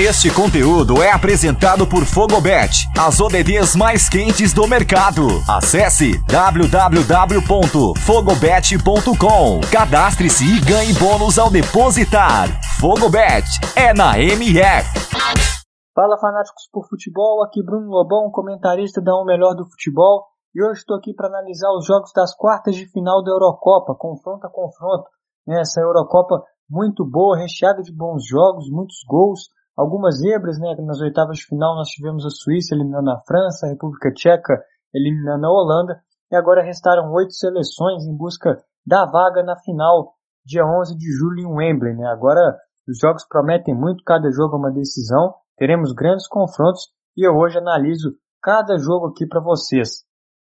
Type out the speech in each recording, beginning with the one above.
Este conteúdo é apresentado por Fogobet, as ODDs mais quentes do mercado. Acesse www.fogobet.com. Cadastre-se e ganhe bônus ao depositar. Fogobet é na MF. Fala fanáticos por futebol, aqui Bruno Lobão, comentarista da O Melhor do Futebol, e hoje estou aqui para analisar os jogos das quartas de final da Eurocopa, confronto a confronto. Essa Eurocopa muito boa, recheada de bons jogos, muitos gols, algumas zebras, né? Nas oitavas de final nós tivemos a Suíça eliminando a França, a República Tcheca eliminando a Holanda, e agora restaram oito seleções em busca da vaga na final, dia 11 de julho em Wembley, né? Agora os jogos prometem muito, cada jogo é uma decisão, teremos grandes confrontos e eu hoje analiso cada jogo aqui para vocês.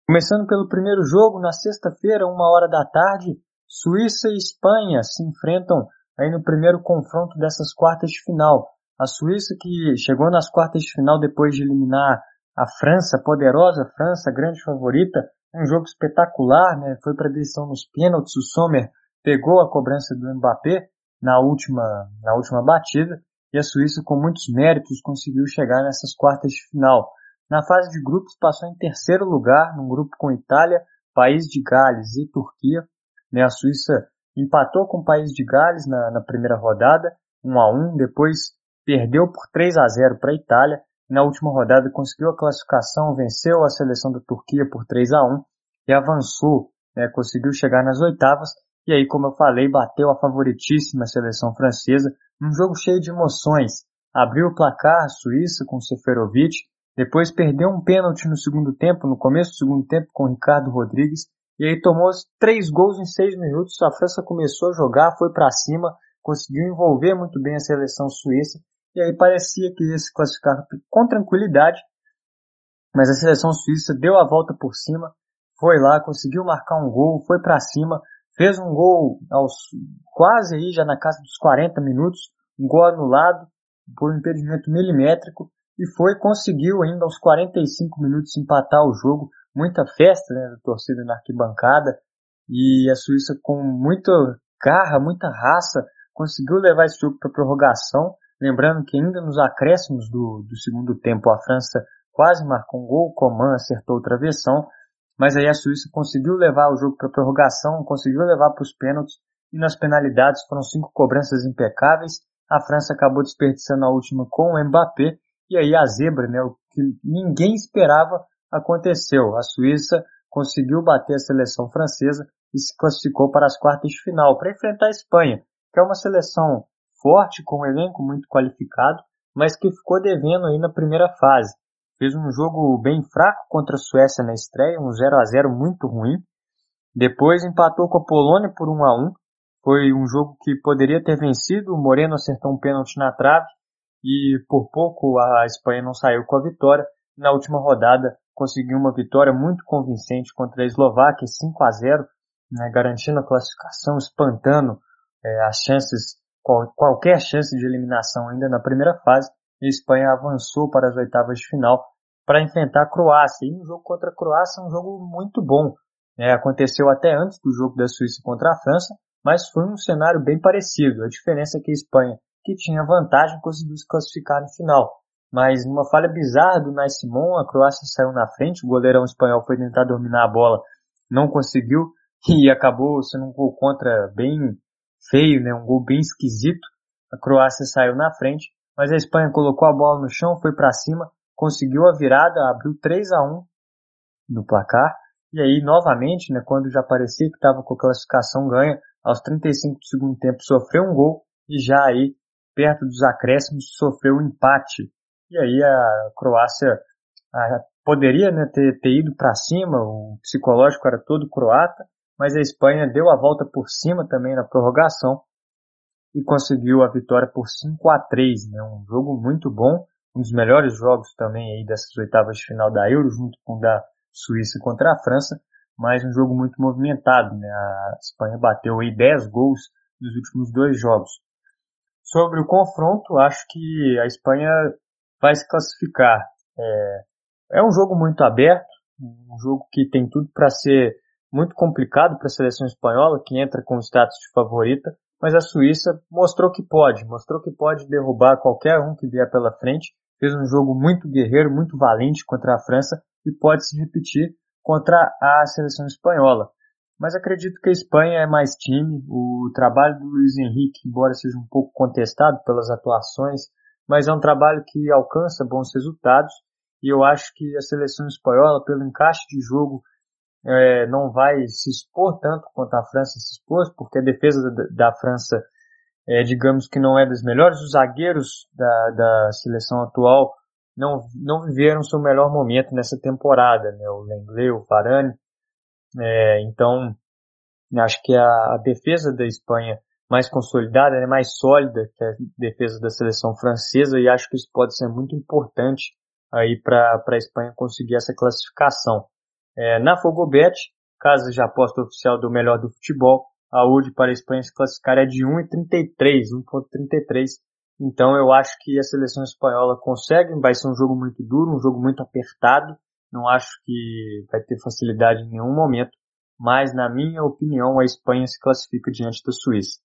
Começando pelo primeiro jogo, na sexta-feira, uma hora da tarde, Suíça e Espanha se enfrentam aí no primeiro confronto dessas quartas de final. A Suíça que chegou nas quartas de final depois de eliminar a França, poderosa França, grande favorita, um jogo espetacular, né? Foi para decisão nos pênaltis, o Sommer pegou a cobrança do Mbappé na última, na última batida e a Suíça com muitos méritos conseguiu chegar nessas quartas de final. Na fase de grupos passou em terceiro lugar, num grupo com Itália, País de Gales e Turquia. Né? A Suíça empatou com o País de Gales na, na primeira rodada, 1 a 1 depois perdeu por 3 a 0 para a Itália, na última rodada conseguiu a classificação, venceu a seleção da Turquia por 3 a 1 e avançou, né, conseguiu chegar nas oitavas, e aí, como eu falei, bateu a favoritíssima seleção francesa, um jogo cheio de emoções. Abriu o placar a Suíça com Seferovic, depois perdeu um pênalti no segundo tempo, no começo do segundo tempo, com Ricardo Rodrigues, e aí tomou três gols em seis minutos. A França começou a jogar, foi para cima, conseguiu envolver muito bem a seleção suíça, e aí parecia que ia se classificar com tranquilidade, mas a seleção suíça deu a volta por cima, foi lá, conseguiu marcar um gol, foi para cima, fez um gol aos quase aí já na casa dos 40 minutos, um gol anulado por um impedimento milimétrico, e foi, conseguiu ainda aos 45 minutos empatar o jogo, muita festa né, da torcida na arquibancada, e a Suíça com muita garra, muita raça, conseguiu levar esse jogo para prorrogação, lembrando que ainda nos acréscimos do, do segundo tempo a França quase marcou um gol, o Coman acertou o travessão, mas aí a Suíça conseguiu levar o jogo para prorrogação, conseguiu levar para os pênaltis, e nas penalidades foram cinco cobranças impecáveis, a França acabou desperdiçando a última com o Mbappé, e aí a zebra, né, o que ninguém esperava, aconteceu. A Suíça conseguiu bater a seleção francesa e se classificou para as quartas de final para enfrentar a Espanha, que é uma seleção forte, com um elenco muito qualificado, mas que ficou devendo aí na primeira fase. Fez um jogo bem fraco contra a Suécia na estreia, um 0 a 0 muito ruim. Depois empatou com a Polônia por 1 a 1. Foi um jogo que poderia ter vencido, o Moreno acertou um pênalti na trave e por pouco a Espanha não saiu com a vitória. Na última rodada conseguiu uma vitória muito convincente contra a Eslováquia, 5 a 0, né, garantindo a classificação, espantando é, as chances, qual, qualquer chance de eliminação ainda na primeira fase. A Espanha avançou para as oitavas de final para enfrentar a Croácia. E um jogo contra a Croácia é um jogo muito bom. É, aconteceu até antes do jogo da Suíça contra a França, mas foi um cenário bem parecido. A diferença é que a Espanha que tinha vantagem conseguiu se classificar no final. Mas numa falha bizarra do Nais Simon, a Croácia saiu na frente, o goleirão espanhol foi tentar dominar a bola, não conseguiu e acabou sendo um gol contra bem feio, né? um gol bem esquisito. A Croácia saiu na frente, mas a Espanha colocou a bola no chão, foi para cima, conseguiu a virada, abriu 3 a 1 no placar. E aí, novamente, né, quando já parecia que estava com a classificação ganha, aos 35 do segundo tempo sofreu um gol e já aí perto dos acréscimos, sofreu um empate. E aí a Croácia a, poderia né, ter, ter ido para cima, o psicológico era todo croata, mas a Espanha deu a volta por cima também na prorrogação e conseguiu a vitória por 5 a 3 né, um jogo muito bom, um dos melhores jogos também aí dessas oitavas de final da Euro, junto com da Suíça contra a França, mas um jogo muito movimentado. Né? A Espanha bateu aí 10 gols nos últimos dois jogos. Sobre o confronto, acho que a Espanha vai se classificar. É, é um jogo muito aberto, um jogo que tem tudo para ser muito complicado para a seleção espanhola, que entra com status de favorita, mas a Suíça mostrou que pode, mostrou que pode derrubar qualquer um que vier pela frente, fez um jogo muito guerreiro, muito valente contra a França e pode se repetir contra a seleção espanhola. Mas acredito que a Espanha é mais time, o trabalho do Luiz Henrique, embora seja um pouco contestado pelas atuações, mas é um trabalho que alcança bons resultados. E eu acho que a seleção espanhola, pelo encaixe de jogo, é, não vai se expor tanto quanto a França se expôs, porque a defesa da, da França, é, digamos que não é das melhores. Os zagueiros da, da seleção atual não, não viveram seu melhor momento nessa temporada, né? O Lenglet, o Varane. É, então, acho que a, a, defesa da Espanha mais consolidada, né, mais sólida que a defesa da seleção francesa e acho que isso pode ser muito importante aí para a Espanha conseguir essa classificação. É, na Fogobet, casa de aposta oficial do melhor do futebol, a odd para a Espanha se classificar é de 1,33, 1,33. Então eu acho que a seleção espanhola consegue, vai ser um jogo muito duro, um jogo muito apertado. Não acho que vai ter facilidade em nenhum momento, mas na minha opinião a Espanha se classifica diante da Suíça.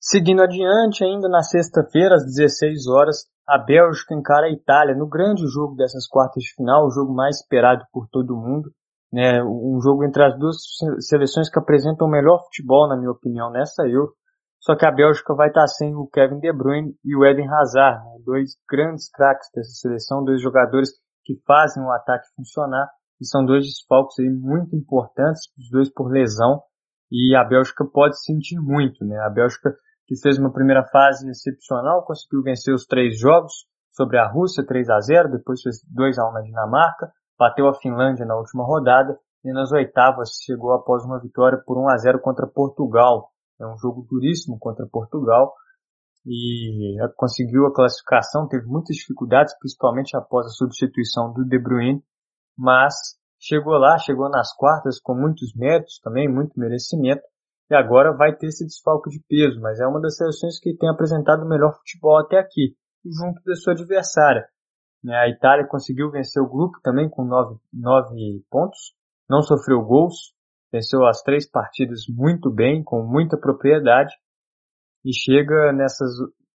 Seguindo adiante, ainda na sexta-feira, às 16 horas, a Bélgica encara a Itália no grande jogo dessas quartas de final, o jogo mais esperado por todo mundo. Né, um jogo entre as duas seleções que apresentam o melhor futebol, na minha opinião, nessa Euro. Só que a Bélgica vai estar sem o Kevin De Bruyne e o Eden Hazard, né, dois grandes craques dessa seleção, dois jogadores que fazem o ataque funcionar e são dois desfalques aí muito importantes, os dois por lesão, e a Bélgica pode sentir muito, né? A Bélgica que fez uma primeira fase excepcional, conseguiu vencer os três jogos sobre a Rússia 3 a 0, depois fez 2 a 1 na Dinamarca, bateu a Finlândia na última rodada e nas oitavas chegou após uma vitória por 1 a 0 contra Portugal. É um jogo duríssimo contra Portugal e conseguiu a classificação, teve muitas dificuldades, principalmente após a substituição do De Bruyne, mas chegou lá, chegou nas quartas com muitos méritos também, muito merecimento e agora vai ter esse desfalque de peso, mas é uma das seleções que tem apresentado o melhor futebol até aqui, junto da sua adversária. Né, a Itália conseguiu vencer o grupo também com nove, nove pontos, não sofreu gols, venceu as três partidas muito bem, com muita propriedade, e chega nessas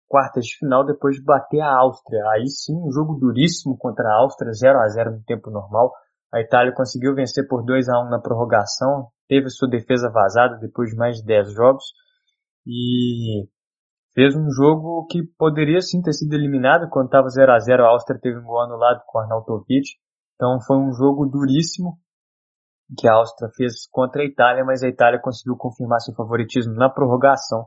quartas de final depois de bater a Áustria. Aí sim, um jogo duríssimo contra a Áustria, 0 a 0 no tempo normal. A Itália conseguiu vencer por 2 a 1 na prorrogação, teve sua defesa vazada depois de mais de 10 jogos e fez um jogo que poderia sim ter sido eliminado quando estava 0 a 0 a Áustria teve um gol anulado com o Arnautovic. Então foi um jogo duríssimo que a Áustria fez contra a Itália, mas a Itália conseguiu confirmar seu favoritismo na prorrogação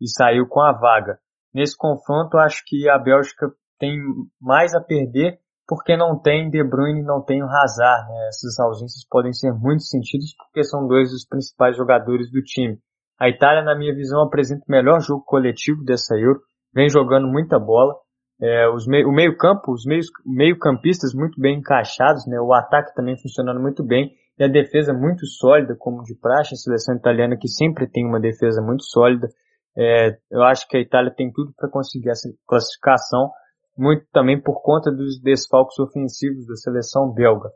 e saiu com a vaga. Nesse confronto, acho que a Bélgica tem mais a perder porque não tem De Bruyne não tem o Hazard. Né? Essas ausências podem ser muito sentidas porque são dois dos principais jogadores do time. A Itália, na minha visão, apresenta o melhor jogo coletivo dessa Euro, vem jogando muita bola. É, os mei o meio-campo, os meio-campistas muito bem encaixados, né? o ataque também funcionando muito bem e a defesa muito sólida, como de praxe, a seleção italiana que sempre tem uma defesa muito sólida. É, eu acho que a Itália tem tudo para conseguir essa classificação muito também por conta dos desfalques ofensivos da seleção belga.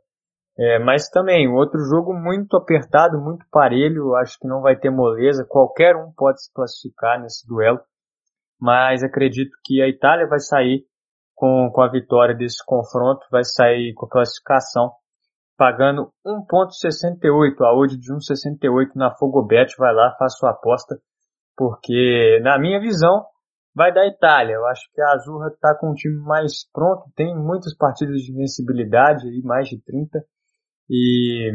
É, mas também, outro jogo muito apertado, muito parelho, acho que não vai ter moleza, qualquer um pode se classificar nesse duelo, mas acredito que a Itália vai sair com, com a vitória desse confronto, vai sair com a classificação, pagando 1.68, a odd de 1.68 na Fogobet, vai lá, faça sua aposta, porque na minha visão, vai da Itália. Eu acho que a Azurra está com um time mais pronto, tem muitas partidas de invencibilidade, aí, mais de 30. E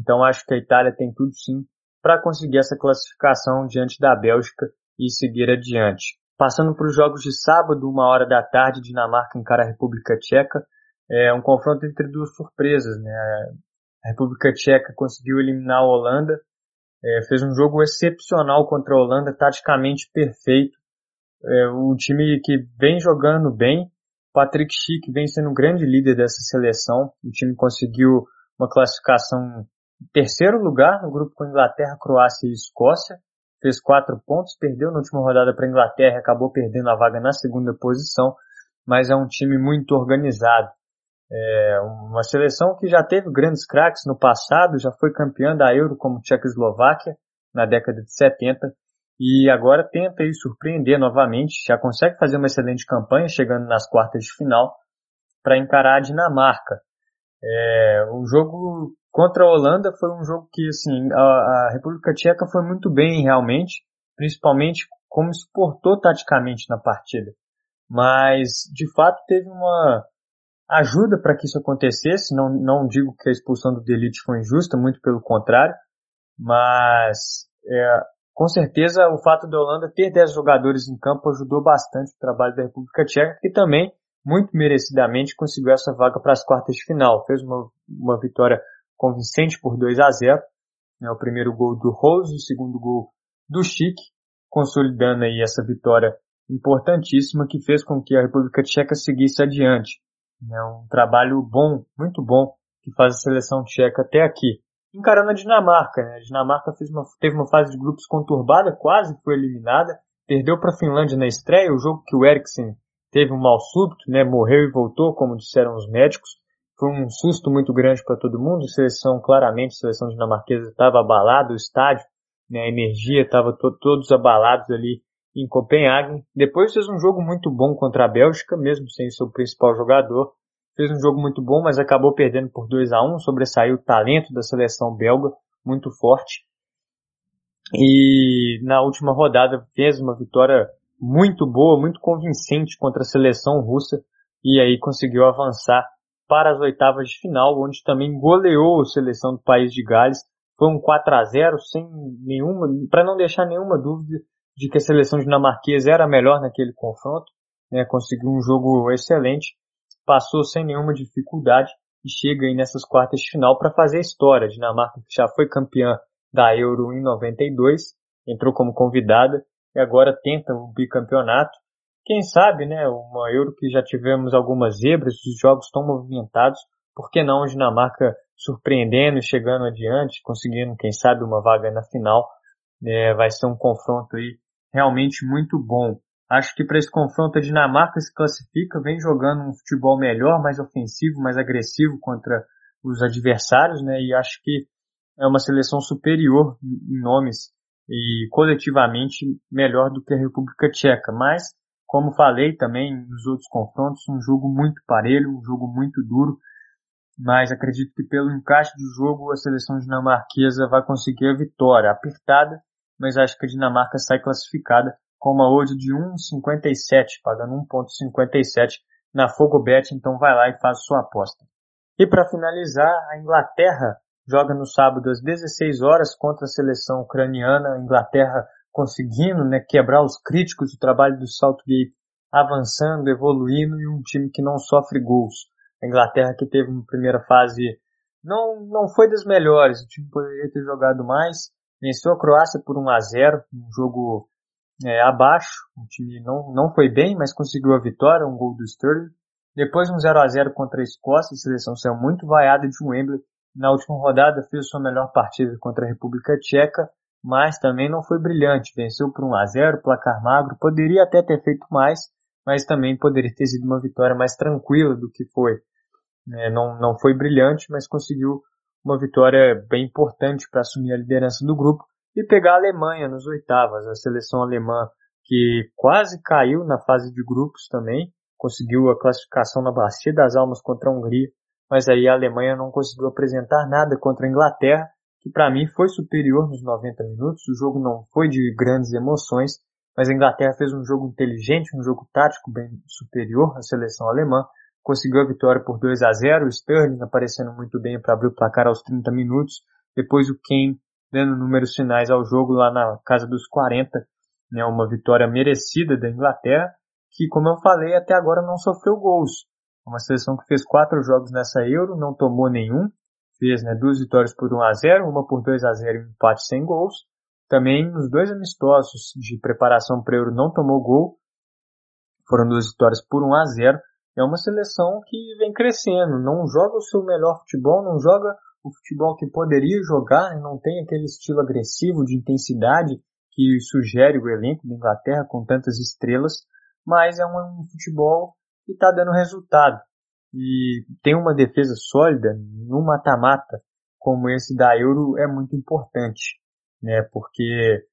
então acho que a Itália tem tudo sim para conseguir essa classificação diante da Bélgica e seguir adiante. Passando para os jogos de sábado, uma hora da tarde, Dinamarca encara a República Tcheca. É um confronto entre duas surpresas, né? A República Tcheca conseguiu eliminar a Holanda, é, fez um jogo excepcional contra a Holanda, taticamente perfeito, é um time que vem jogando bem. Patrick Schick vem sendo um grande líder dessa seleção. O time conseguiu uma classificação em terceiro lugar no grupo com Inglaterra, Croácia e Escócia. Fez quatro pontos, perdeu na última rodada para a Inglaterra, acabou perdendo a vaga na segunda posição, mas é um time muito organizado. É uma seleção que já teve grandes craques no passado, já foi campeã da Euro como Tchecoslováquia na década de 70 e agora tenta aí surpreender novamente, já consegue fazer uma excelente campanha, chegando nas quartas de final para encarar a Dinamarca. É, o jogo contra a Holanda foi um jogo que assim a, a República Tcheca foi muito bem realmente, principalmente como se portou taticamente na partida. Mas de fato teve uma ajuda para que isso acontecesse. Não, não digo que a expulsão do Delite foi injusta, muito pelo contrário, mas é, com certeza o fato da Holanda ter 10 jogadores em campo ajudou bastante o trabalho da República Tcheca, que também, muito merecidamente, conseguiu essa vaga para as quartas de final. Fez uma, uma vitória convincente por 2 a 0. Né, o primeiro gol do Rose, o segundo gol do Chique, consolidando aí essa vitória importantíssima que fez com que a República Tcheca seguisse adiante. É um trabalho bom, muito bom, que faz a seleção tcheca até aqui. Encarando a Dinamarca, né? A Dinamarca uma, teve uma fase de grupos conturbada, quase foi eliminada, perdeu para a Finlândia na estreia, o jogo que o Eriksen teve um mal súbito, né? Morreu e voltou, como disseram os médicos. Foi um susto muito grande para todo mundo. A seleção, claramente, a seleção dinamarquesa estava abalada, o estádio, né? a energia estava to todos abalados ali em Copenhague. Depois fez um jogo muito bom contra a Bélgica, mesmo sem seu principal jogador. Fez um jogo muito bom, mas acabou perdendo por 2 a 1 sobressaiu o talento da seleção belga, muito forte. E na última rodada fez uma vitória muito boa, muito convincente contra a seleção russa e aí conseguiu avançar para as oitavas de final, onde também goleou a seleção do país de Gales. Foi um 4 a 0 sem nenhuma, para não deixar nenhuma dúvida, de que a seleção dinamarquesa era melhor naquele confronto, né, conseguiu um jogo excelente, passou sem nenhuma dificuldade e chega aí nessas quartas de final para fazer história. A Dinamarca já foi campeã da Euro em 92, entrou como convidada e agora tenta o bicampeonato. Quem sabe, né, uma Euro que já tivemos algumas zebras, os jogos estão movimentados, por que não a Dinamarca surpreendendo, chegando adiante, conseguindo, quem sabe, uma vaga na final. É, vai ser um confronto aí realmente muito bom. Acho que para esse confronto a Dinamarca se classifica, vem jogando um futebol melhor, mais ofensivo, mais agressivo contra os adversários, né? E acho que é uma seleção superior em nomes e coletivamente melhor do que a República Tcheca. Mas, como falei também nos outros confrontos, um jogo muito parelho, um jogo muito duro. Mas acredito que pelo encaixe do jogo a seleção dinamarquesa vai conseguir a vitória apertada, mas acho que a Dinamarca sai classificada com uma odd de 1,57, pagando 1,57 na Fogobet, então vai lá e faz sua aposta. E para finalizar, a Inglaterra joga no sábado às 16 horas contra a seleção ucraniana, Inglaterra conseguindo né, quebrar os críticos do trabalho do Southgate, avançando, evoluindo e um time que não sofre gols. A Inglaterra que teve uma primeira fase não, não foi das melhores, o time poderia ter jogado mais, Venceu a Croácia por 1 a 0 um jogo é, abaixo. O time não, não foi bem, mas conseguiu a vitória, um gol do Sterling. Depois um 0 a 0 contra a Escócia, a seleção saiu muito vaiada de Wembley. Na última rodada fez sua melhor partida contra a República Tcheca, mas também não foi brilhante. Venceu por 1 a 0 placar magro. Poderia até ter feito mais, mas também poderia ter sido uma vitória mais tranquila do que foi. É, não, não foi brilhante, mas conseguiu uma vitória bem importante para assumir a liderança do grupo e pegar a Alemanha nos oitavas, a seleção alemã que quase caiu na fase de grupos também, conseguiu a classificação na Bacia das Almas contra a Hungria, mas aí a Alemanha não conseguiu apresentar nada contra a Inglaterra, que para mim foi superior nos 90 minutos, o jogo não foi de grandes emoções, mas a Inglaterra fez um jogo inteligente, um jogo tático bem superior à seleção alemã, conseguiu a vitória por 2 a 0 o Sterling aparecendo muito bem para abrir o placar aos 30 minutos, depois o Kane dando números finais ao jogo lá na casa dos 40, né, uma vitória merecida da Inglaterra, que como eu falei até agora não sofreu gols. Uma seleção que fez quatro jogos nessa Euro, não tomou nenhum, fez né, duas vitórias por 1 a 0 uma por 2 a 0 e um empate sem gols. Também nos dois amistosos de preparação para Euro não tomou gol, foram duas vitórias por 1 a 0 é uma seleção que vem crescendo, não joga o seu melhor futebol, não joga o futebol que poderia jogar, não tem aquele estilo agressivo de intensidade que sugere o elenco da Inglaterra com tantas estrelas, mas é um futebol que está dando resultado. E tem uma defesa sólida no mata-mata como esse da Euro é muito importante, né? Porque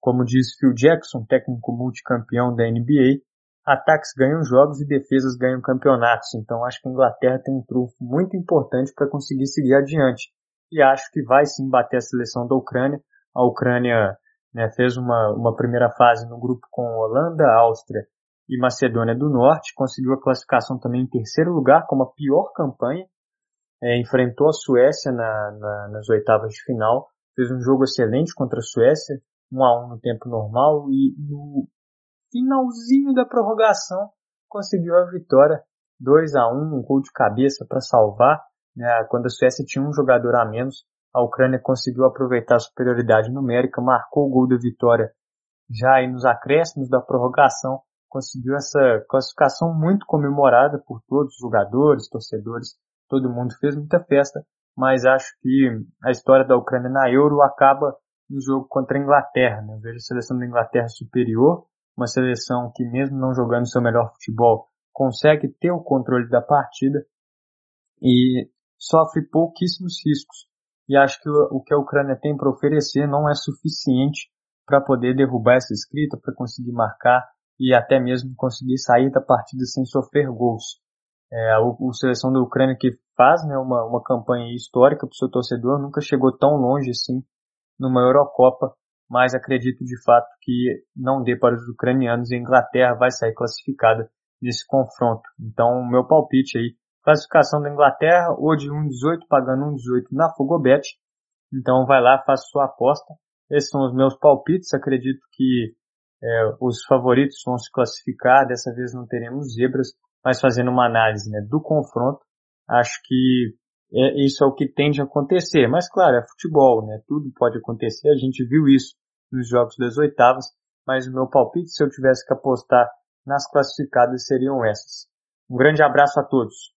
Como diz Phil Jackson, técnico multicampeão da NBA, ataques ganham jogos e defesas ganham campeonatos. Então acho que a Inglaterra tem um trunfo muito importante para conseguir seguir adiante. E acho que vai sim bater a seleção da Ucrânia. A Ucrânia né, fez uma, uma primeira fase no grupo com Holanda, Áustria e Macedônia do Norte, conseguiu a classificação também em terceiro lugar, com uma pior campanha, é, enfrentou a Suécia na, na, nas oitavas de final, fez um jogo excelente contra a Suécia, 1 a 1 no tempo normal. E no finalzinho da prorrogação conseguiu a vitória. 2 a 1 um gol de cabeça para salvar, né, quando a Suécia tinha um jogador a menos, a Ucrânia conseguiu aproveitar a superioridade numérica, marcou o gol da vitória já aí nos acréscimos da prorrogação, conseguiu essa classificação muito comemorada por todos os jogadores, torcedores, todo mundo fez muita festa, mas acho que a história da Ucrânia na Euro acaba no jogo contra a Inglaterra. Né? Eu vejo a seleção da Inglaterra superior, uma seleção que mesmo não jogando seu melhor futebol, consegue ter o controle da partida e sofre pouquíssimos riscos. E acho que o, que a Ucrânia tem para oferecer não é suficiente para poder derrubar essa escrita, para conseguir marcar e até mesmo conseguir sair da partida sem sofrer gols. É, a, a seleção da Ucrânia que faz né, uma, uma campanha histórica para o seu torcedor nunca chegou tão longe assim numa Eurocopa, mas acredito de fato que não dê para os ucranianos e a Inglaterra vai sair classificada nesse confronto. Então, o meu palpite aí, classificação da Inglaterra, ou de 1,18 pagando 1,18 na Fogobet. Então, vai lá, faça sua aposta. Esses são os meus palpites. Acredito que é, os favoritos vão se classificar. Dessa vez não teremos zebras, mas fazendo uma análise né, do confronto, acho que é, isso é o que tende a acontecer. Mas claro, é futebol, né? Tudo pode acontecer. A gente viu isso nos jogos das oitavas. Mas o meu palpite, se eu tivesse que apostar nas classificadas, seriam essas. Um grande abraço a todos.